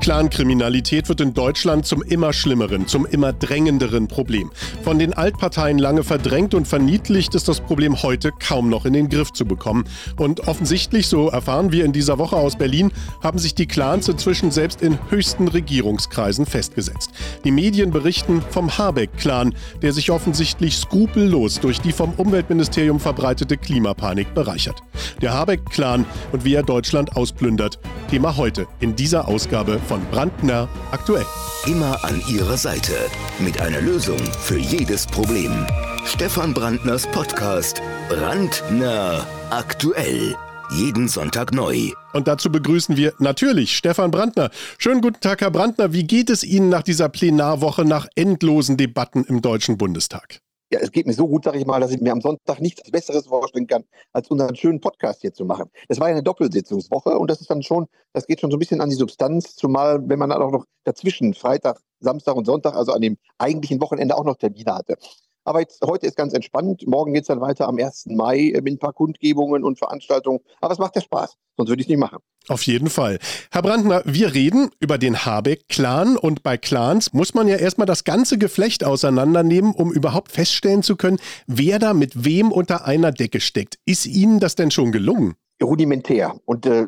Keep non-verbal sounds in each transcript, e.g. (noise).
Clankriminalität wird in Deutschland zum immer schlimmeren, zum immer drängenderen Problem. Von den Altparteien lange verdrängt und verniedlicht ist das Problem heute kaum noch in den Griff zu bekommen. Und offensichtlich, so erfahren wir in dieser Woche aus Berlin, haben sich die Clans inzwischen selbst in höchsten Regierungskreisen festgesetzt. Die Medien berichten vom Habeck-Clan, der sich offensichtlich skrupellos durch die vom Umweltministerium verbreitete Klimapanik bereichert. Der Habeck-Clan und wie er Deutschland ausplündert. Thema heute in dieser Ausgabe von Brandner aktuell. Immer an Ihrer Seite mit einer Lösung für jedes Problem. Stefan Brandners Podcast Brandner aktuell. Jeden Sonntag neu. Und dazu begrüßen wir natürlich Stefan Brandner. Schönen guten Tag, Herr Brandner. Wie geht es Ihnen nach dieser Plenarwoche, nach endlosen Debatten im Deutschen Bundestag? Ja, es geht mir so gut, sage ich mal, dass ich mir am Sonntag nichts Besseres vorstellen kann, als unseren schönen Podcast hier zu machen. Es war ja eine Doppelsitzungswoche und das ist dann schon, das geht schon so ein bisschen an die Substanz, zumal wenn man dann auch noch dazwischen Freitag, Samstag und Sonntag, also an dem eigentlichen Wochenende auch noch Termine hatte. Aber jetzt, heute ist ganz entspannt. Morgen geht es dann weiter am 1. Mai mit ein paar Kundgebungen und Veranstaltungen. Aber es macht ja Spaß, sonst würde ich es nicht machen. Auf jeden Fall. Herr Brandner, wir reden über den Habeck-Clan und bei Clans muss man ja erstmal das ganze Geflecht auseinandernehmen, um überhaupt feststellen zu können, wer da mit wem unter einer Decke steckt. Ist Ihnen das denn schon gelungen? rudimentär. Und äh,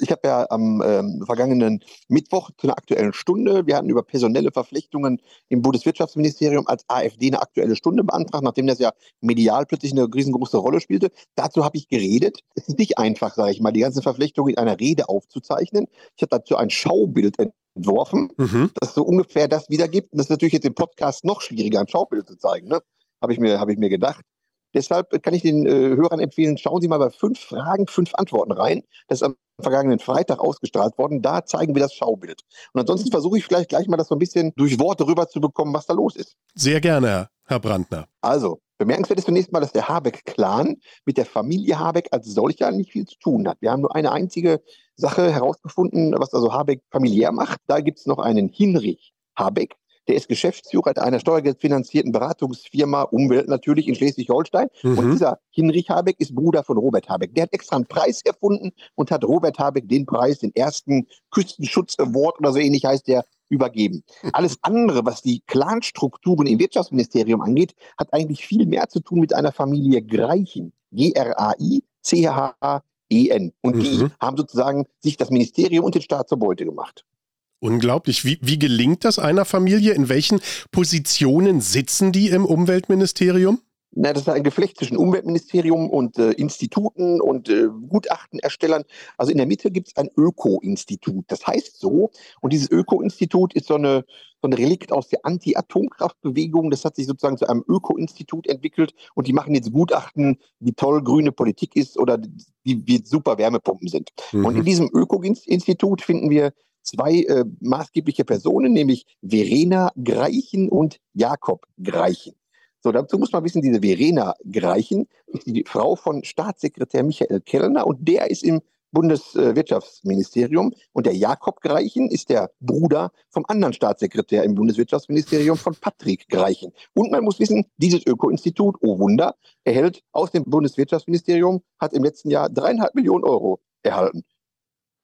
ich habe ja am ähm, vergangenen Mittwoch zu einer aktuellen Stunde, wir hatten über personelle Verflechtungen im Bundeswirtschaftsministerium als AfD eine aktuelle Stunde beantragt, nachdem das ja medial plötzlich eine riesengroße Rolle spielte. Dazu habe ich geredet. Es ist nicht einfach, sage ich mal, die ganzen Verflechtungen in einer Rede aufzuzeichnen. Ich habe dazu ein Schaubild entworfen, mhm. das so ungefähr das wiedergibt. Und das ist natürlich jetzt im Podcast noch schwieriger, ein Schaubild zu zeigen. Ne? Habe ich, mir, hab ich mir gedacht. Deshalb kann ich den äh, Hörern empfehlen, schauen Sie mal bei fünf Fragen, fünf Antworten rein. Das ist am vergangenen Freitag ausgestrahlt worden. Da zeigen wir das Schaubild. Und ansonsten versuche ich vielleicht gleich mal das so ein bisschen durch Worte rüberzubekommen, was da los ist. Sehr gerne, Herr Brandner. Also, bemerkenswert ist zunächst mal, dass der Habeck-Clan mit der Familie Habeck als solcher nicht viel zu tun hat. Wir haben nur eine einzige Sache herausgefunden, was also Habeck familiär macht. Da gibt es noch einen Hinrich Habeck. Der ist Geschäftsführer einer steuergeldfinanzierten Beratungsfirma Umwelt natürlich in Schleswig-Holstein. Mhm. Und dieser Hinrich Habeck ist Bruder von Robert Habeck. Der hat extra einen Preis erfunden und hat Robert Habeck den Preis, den ersten Küstenschutz-Award oder so ähnlich heißt der, übergeben. Alles andere, was die Clanstrukturen im Wirtschaftsministerium angeht, hat eigentlich viel mehr zu tun mit einer Familie Greichen. G-R-A-I-C-H-E-N. Und die mhm. haben sozusagen sich das Ministerium und den Staat zur Beute gemacht. Unglaublich. Wie, wie gelingt das einer Familie? In welchen Positionen sitzen die im Umweltministerium? Na, das ist ein Geflecht zwischen Umweltministerium und äh, Instituten und äh, Gutachtenerstellern. Also in der Mitte gibt es ein Öko-Institut. Das heißt so. Und dieses Öko-Institut ist so eine, so ein Relikt aus der Anti-Atomkraftbewegung. Das hat sich sozusagen zu einem Öko-Institut entwickelt. Und die machen jetzt Gutachten, wie toll grüne Politik ist oder wie, wie super Wärmepumpen sind. Mhm. Und in diesem Öko-Institut finden wir zwei äh, maßgebliche Personen, nämlich Verena Greichen und Jakob Greichen. So, dazu muss man wissen, diese Verena Greichen ist die Frau von Staatssekretär Michael Kellner und der ist im Bundeswirtschaftsministerium und der Jakob Greichen ist der Bruder vom anderen Staatssekretär im Bundeswirtschaftsministerium von Patrick Greichen. Und man muss wissen, dieses Öko-Institut, oh Wunder, erhält aus dem Bundeswirtschaftsministerium, hat im letzten Jahr dreieinhalb Millionen Euro erhalten.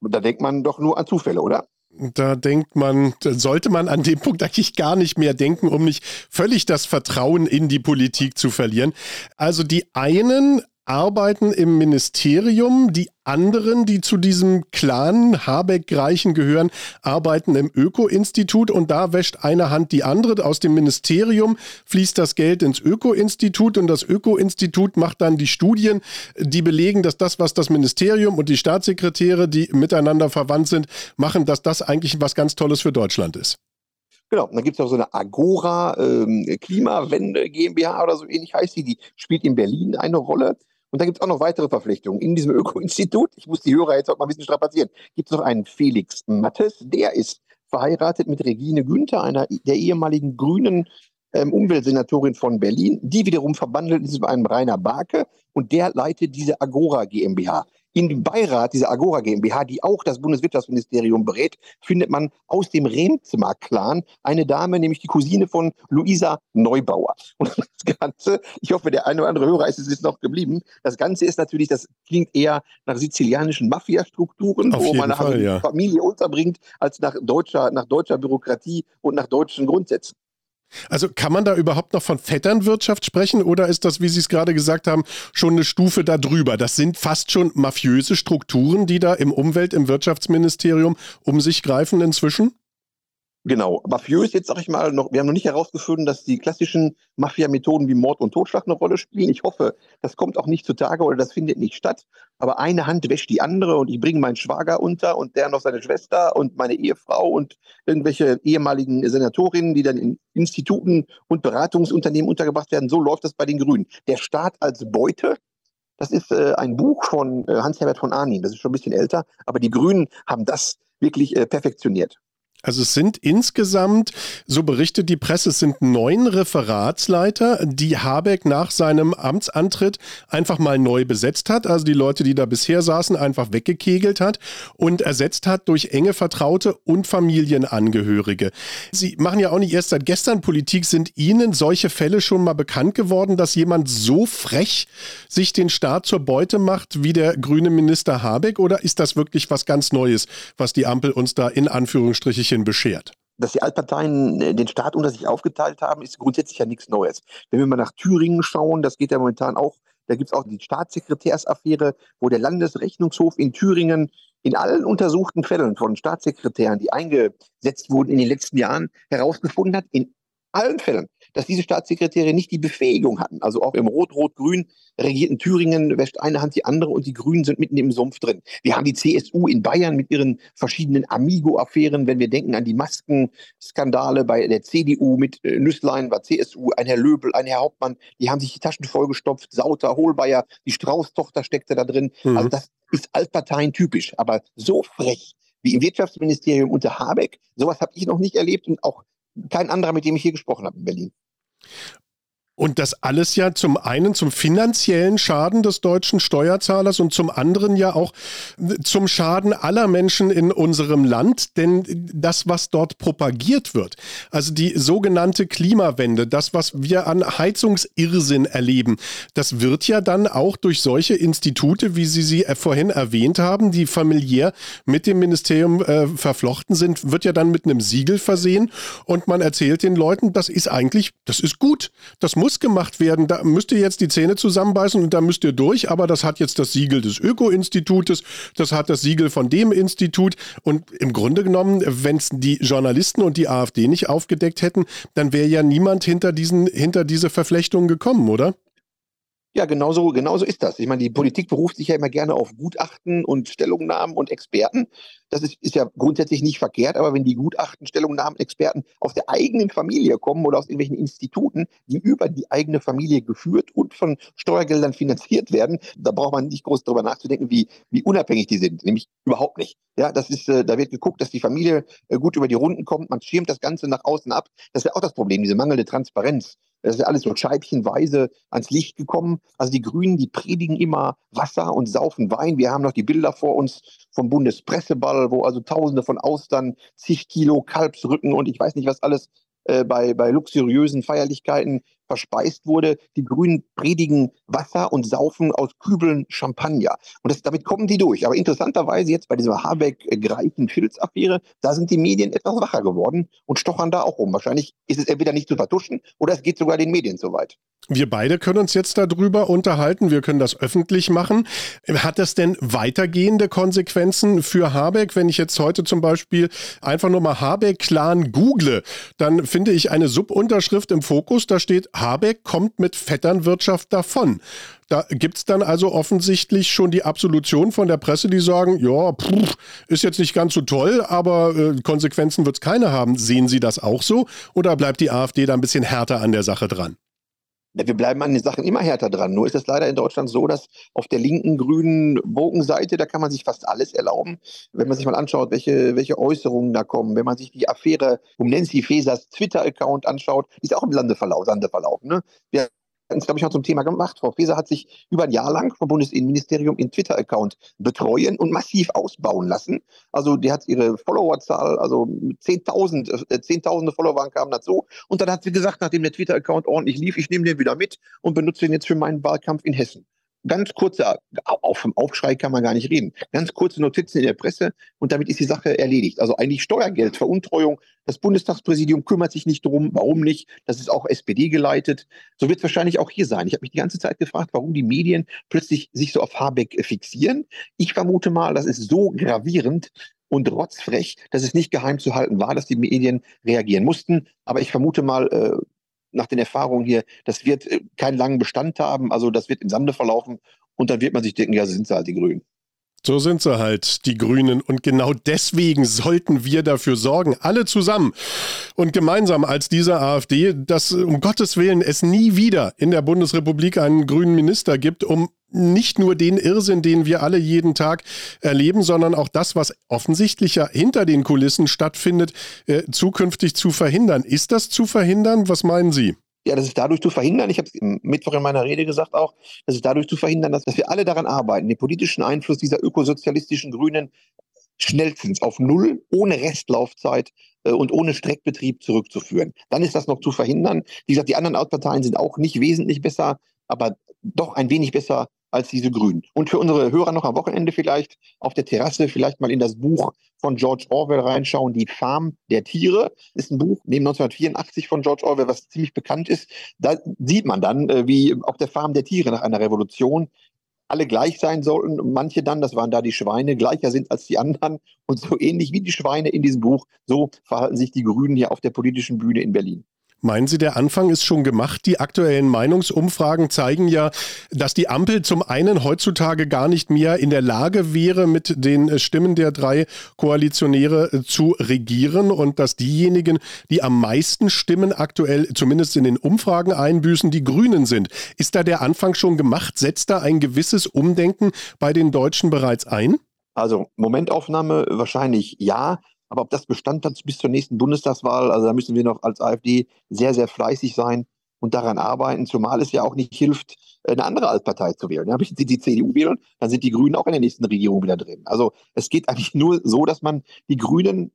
Da denkt man doch nur an Zufälle, oder? Da denkt man, sollte man an dem Punkt eigentlich gar nicht mehr denken, um nicht völlig das Vertrauen in die Politik zu verlieren. Also die einen arbeiten im Ministerium, die anderen, die zu diesem Clan Habeck-Reichen gehören, arbeiten im Öko-Institut und da wäscht eine Hand die andere. Aus dem Ministerium fließt das Geld ins Öko-Institut und das Öko-Institut macht dann die Studien, die belegen, dass das, was das Ministerium und die Staatssekretäre, die miteinander verwandt sind, machen, dass das eigentlich was ganz Tolles für Deutschland ist. Genau, und dann gibt es auch so eine Agora ähm, Klimawende GmbH oder so ähnlich heißt sie, die spielt in Berlin eine Rolle. Und da gibt es auch noch weitere Verpflichtungen. In diesem (laughs) Öko-Institut, ich muss die Hörer jetzt auch mal ein bisschen strapazieren, gibt es noch einen Felix Mattes, der ist verheiratet mit Regine Günther, einer der ehemaligen grünen ähm, Umweltsenatorin von Berlin. Die wiederum verbandelt ist mit einem Rainer Barke und der leitet diese Agora GmbH. In dem Beirat dieser Agora GmbH, die auch das Bundeswirtschaftsministerium berät, findet man aus dem Remzimmer-Clan eine Dame, nämlich die Cousine von Luisa Neubauer. Und (laughs) das Ganze, ich hoffe, der eine oder andere Hörer ist es jetzt noch geblieben. Das Ganze ist natürlich, das klingt eher nach sizilianischen Mafia-Strukturen, wo man Fall, also ja. Familie unterbringt, als nach deutscher, nach deutscher Bürokratie und nach deutschen Grundsätzen. Also kann man da überhaupt noch von Vetternwirtschaft sprechen oder ist das, wie Sie es gerade gesagt haben, schon eine Stufe darüber? Das sind fast schon mafiöse Strukturen, die da im Umwelt-, im Wirtschaftsministerium um sich greifen inzwischen? Genau, mafiös jetzt sage ich mal noch, wir haben noch nicht herausgefunden, dass die klassischen Mafia-Methoden wie Mord und Totschlag eine Rolle spielen. Ich hoffe, das kommt auch nicht zutage oder das findet nicht statt. Aber eine Hand wäscht die andere und ich bringe meinen Schwager unter und der noch seine Schwester und meine Ehefrau und irgendwelche ehemaligen Senatorinnen, die dann in Instituten und Beratungsunternehmen untergebracht werden. So läuft das bei den Grünen. Der Staat als Beute, das ist äh, ein Buch von äh, Hans-Herbert von Arnim, das ist schon ein bisschen älter, aber die Grünen haben das wirklich äh, perfektioniert. Also es sind insgesamt, so berichtet die Presse, es sind neun Referatsleiter, die Habeck nach seinem Amtsantritt einfach mal neu besetzt hat. Also die Leute, die da bisher saßen, einfach weggekegelt hat und ersetzt hat durch enge Vertraute und Familienangehörige. Sie machen ja auch nicht erst seit gestern Politik. Sind Ihnen solche Fälle schon mal bekannt geworden, dass jemand so frech sich den Staat zur Beute macht wie der grüne Minister Habeck? Oder ist das wirklich was ganz Neues, was die Ampel uns da in Anführungsstrichen Stückchen beschert? Dass die Altparteien äh, den Staat unter sich aufgeteilt haben, ist grundsätzlich ja nichts Neues. Wenn wir mal nach Thüringen schauen, das geht ja momentan auch, da gibt es auch die Staatssekretärsaffäre, wo der Landesrechnungshof in Thüringen in allen untersuchten Fällen von Staatssekretären, die eingesetzt wurden in den letzten Jahren, herausgefunden hat, in allen Fällen, dass diese Staatssekretäre nicht die Befähigung hatten. Also auch im Rot-Rot-Grün regierten Thüringen wäscht eine Hand die andere und die Grünen sind mitten im Sumpf drin. Wir haben die CSU in Bayern mit ihren verschiedenen Amigo-Affären. Wenn wir denken an die Maskenskandale bei der CDU mit äh, Nüsslein, war CSU, ein Herr Löbel, ein Herr Hauptmann, die haben sich die Taschen vollgestopft. Sauter, Hohlbayer, die Strauß-Tochter steckte da drin. Mhm. Also das ist Altparteien typisch. Aber so frech wie im Wirtschaftsministerium unter Habeck, sowas habe ich noch nicht erlebt und auch kein anderer, mit dem ich hier gesprochen habe in Berlin. Und das alles ja zum einen zum finanziellen Schaden des deutschen Steuerzahlers und zum anderen ja auch zum Schaden aller Menschen in unserem Land. Denn das, was dort propagiert wird, also die sogenannte Klimawende, das, was wir an Heizungsirrsinn erleben, das wird ja dann auch durch solche Institute, wie Sie sie vorhin erwähnt haben, die familiär mit dem Ministerium äh, verflochten sind, wird ja dann mit einem Siegel versehen und man erzählt den Leuten, das ist eigentlich, das ist gut, das muss muss gemacht werden. Da müsst ihr jetzt die Zähne zusammenbeißen und da müsst ihr durch. Aber das hat jetzt das Siegel des Öko-Institutes, das hat das Siegel von dem Institut. Und im Grunde genommen, wenn es die Journalisten und die AfD nicht aufgedeckt hätten, dann wäre ja niemand hinter, diesen, hinter diese Verflechtungen gekommen, oder? Ja, genau so, genau so ist das. Ich meine, die Politik beruft sich ja immer gerne auf Gutachten und Stellungnahmen und Experten. Das ist, ist ja grundsätzlich nicht verkehrt, aber wenn die Gutachten, Stellungnahmen, Experten aus der eigenen Familie kommen oder aus irgendwelchen Instituten, die über die eigene Familie geführt und von Steuergeldern finanziert werden, da braucht man nicht groß darüber nachzudenken, wie, wie unabhängig die sind. Nämlich überhaupt nicht. Ja, das ist, äh, da wird geguckt, dass die Familie äh, gut über die Runden kommt. Man schirmt das Ganze nach außen ab. Das ist ja auch das Problem, diese mangelnde Transparenz. Das ist alles so scheibchenweise ans Licht gekommen. Also die Grünen, die predigen immer Wasser und saufen Wein. Wir haben noch die Bilder vor uns vom Bundespresseball, wo also Tausende von Austern, zig Kilo Kalbsrücken und ich weiß nicht was alles äh, bei, bei luxuriösen Feierlichkeiten verspeist wurde. Die Grünen predigen Wasser und saufen aus Kübeln Champagner. Und das, damit kommen die durch. Aber interessanterweise jetzt bei dieser Habeck-Greichen-Filz-Affäre, da sind die Medien etwas wacher geworden und stochern da auch rum. Wahrscheinlich ist es entweder nicht zu vertuschen oder es geht sogar den Medien so weit. Wir beide können uns jetzt darüber unterhalten. Wir können das öffentlich machen. Hat das denn weitergehende Konsequenzen für Habeck? Wenn ich jetzt heute zum Beispiel einfach nur mal Habeck-Clan google, dann finde ich eine Subunterschrift im Fokus. Da steht Habeck kommt mit Vetternwirtschaft davon. Da gibt es dann also offensichtlich schon die Absolution von der Presse, die sagen, ja, pff, ist jetzt nicht ganz so toll, aber äh, Konsequenzen wird es keine haben. Sehen Sie das auch so oder bleibt die AfD da ein bisschen härter an der Sache dran? Wir bleiben an den Sachen immer härter dran. Nur ist es leider in Deutschland so, dass auf der linken grünen Bogenseite, da kann man sich fast alles erlauben. Wenn man sich mal anschaut, welche, welche Äußerungen da kommen, wenn man sich die Affäre um Nancy Fasers Twitter-Account anschaut, die ist auch im Lande verlaufen. Ne? Wir das glaube ich, noch zum Thema gemacht. Frau Faeser hat sich über ein Jahr lang vom Bundesinnenministerium in Twitter-Account betreuen und massiv ausbauen lassen. Also die hat ihre Followerzahl, also 10.000, äh, zehntausende Follower kamen dazu. Und dann hat sie gesagt, nachdem der Twitter-Account ordentlich lief, ich nehme den wieder mit und benutze ihn jetzt für meinen Wahlkampf in Hessen ganz kurze, auch vom Aufschrei kann man gar nicht reden, ganz kurze Notizen in der Presse und damit ist die Sache erledigt. Also eigentlich Steuergeld, Veruntreuung, das Bundestagspräsidium kümmert sich nicht drum, warum nicht, das ist auch SPD geleitet. So wird es wahrscheinlich auch hier sein. Ich habe mich die ganze Zeit gefragt, warum die Medien plötzlich sich so auf Habeck fixieren. Ich vermute mal, das ist so gravierend, und rotzfrech, dass es nicht geheim zu halten war, dass die Medien reagieren mussten. Aber ich vermute mal, äh, nach den Erfahrungen hier, das wird äh, keinen langen Bestand haben, also das wird im Sande verlaufen und dann wird man sich denken, ja, sind sie halt die Grünen. So sind sie halt, die Grünen. Und genau deswegen sollten wir dafür sorgen, alle zusammen und gemeinsam als diese AfD, dass um Gottes Willen es nie wieder in der Bundesrepublik einen grünen Minister gibt, um nicht nur den Irrsinn, den wir alle jeden Tag erleben, sondern auch das, was offensichtlicher hinter den Kulissen stattfindet, äh, zukünftig zu verhindern. Ist das zu verhindern? Was meinen Sie? Ja, das ist dadurch zu verhindern, ich habe es Mittwoch in meiner Rede gesagt auch, das ist dadurch zu verhindern, dass, dass wir alle daran arbeiten, den politischen Einfluss dieser ökosozialistischen Grünen schnellstens auf Null, ohne Restlaufzeit äh, und ohne Streckbetrieb zurückzuführen. Dann ist das noch zu verhindern. Wie gesagt, die anderen Altparteien sind auch nicht wesentlich besser, aber doch ein wenig besser als diese Grünen. Und für unsere Hörer noch am Wochenende vielleicht auf der Terrasse vielleicht mal in das Buch von George Orwell reinschauen, Die Farm der Tiere. Ist ein Buch neben 1984 von George Orwell, was ziemlich bekannt ist. Da sieht man dann, äh, wie auf der Farm der Tiere nach einer Revolution alle gleich sein sollten manche dann, das waren da die Schweine, gleicher sind als die anderen. Und so ähnlich wie die Schweine in diesem Buch, so verhalten sich die Grünen hier auf der politischen Bühne in Berlin. Meinen Sie, der Anfang ist schon gemacht? Die aktuellen Meinungsumfragen zeigen ja, dass die Ampel zum einen heutzutage gar nicht mehr in der Lage wäre, mit den Stimmen der drei Koalitionäre zu regieren und dass diejenigen, die am meisten Stimmen aktuell zumindest in den Umfragen einbüßen, die Grünen sind. Ist da der Anfang schon gemacht? Setzt da ein gewisses Umdenken bei den Deutschen bereits ein? Also Momentaufnahme wahrscheinlich ja. Aber ob das Bestand hat bis zur nächsten Bundestagswahl, also da müssen wir noch als AfD sehr, sehr fleißig sein und daran arbeiten, zumal es ja auch nicht hilft, eine andere Altpartei zu wählen. Ja, wenn Sie die CDU wählen, dann sind die Grünen auch in der nächsten Regierung wieder drin. Also es geht eigentlich nur so, dass man die Grünen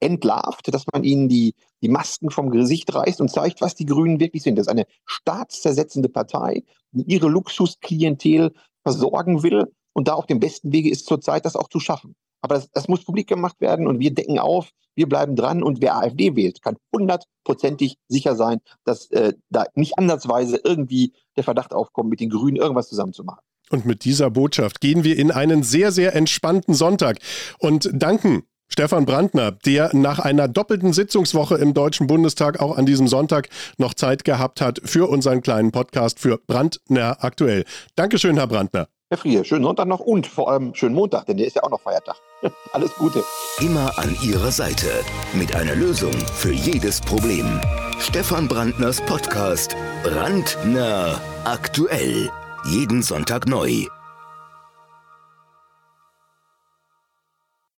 entlarvt, dass man ihnen die, die Masken vom Gesicht reißt und zeigt, was die Grünen wirklich sind. Das ist eine staatszersetzende Partei, die ihre Luxusklientel versorgen will und da auf dem besten Wege ist zurzeit, das auch zu schaffen. Aber das, das, muss publik gemacht werden und wir decken auf, wir bleiben dran und wer AfD wählt, kann hundertprozentig sicher sein, dass äh, da nicht ansatzweise irgendwie der Verdacht aufkommt, mit den Grünen irgendwas zusammenzumachen. Und mit dieser Botschaft gehen wir in einen sehr, sehr entspannten Sonntag und danken Stefan Brandner, der nach einer doppelten Sitzungswoche im Deutschen Bundestag auch an diesem Sonntag noch Zeit gehabt hat für unseren kleinen Podcast für Brandner aktuell. Dankeschön, Herr Brandner. Herr Frier, schönen Sonntag noch und vor allem schönen Montag, denn der ist ja auch noch Feiertag. (laughs) Alles Gute. Immer an Ihrer Seite mit einer Lösung für jedes Problem. Stefan Brandners Podcast Brandner aktuell. Jeden Sonntag neu.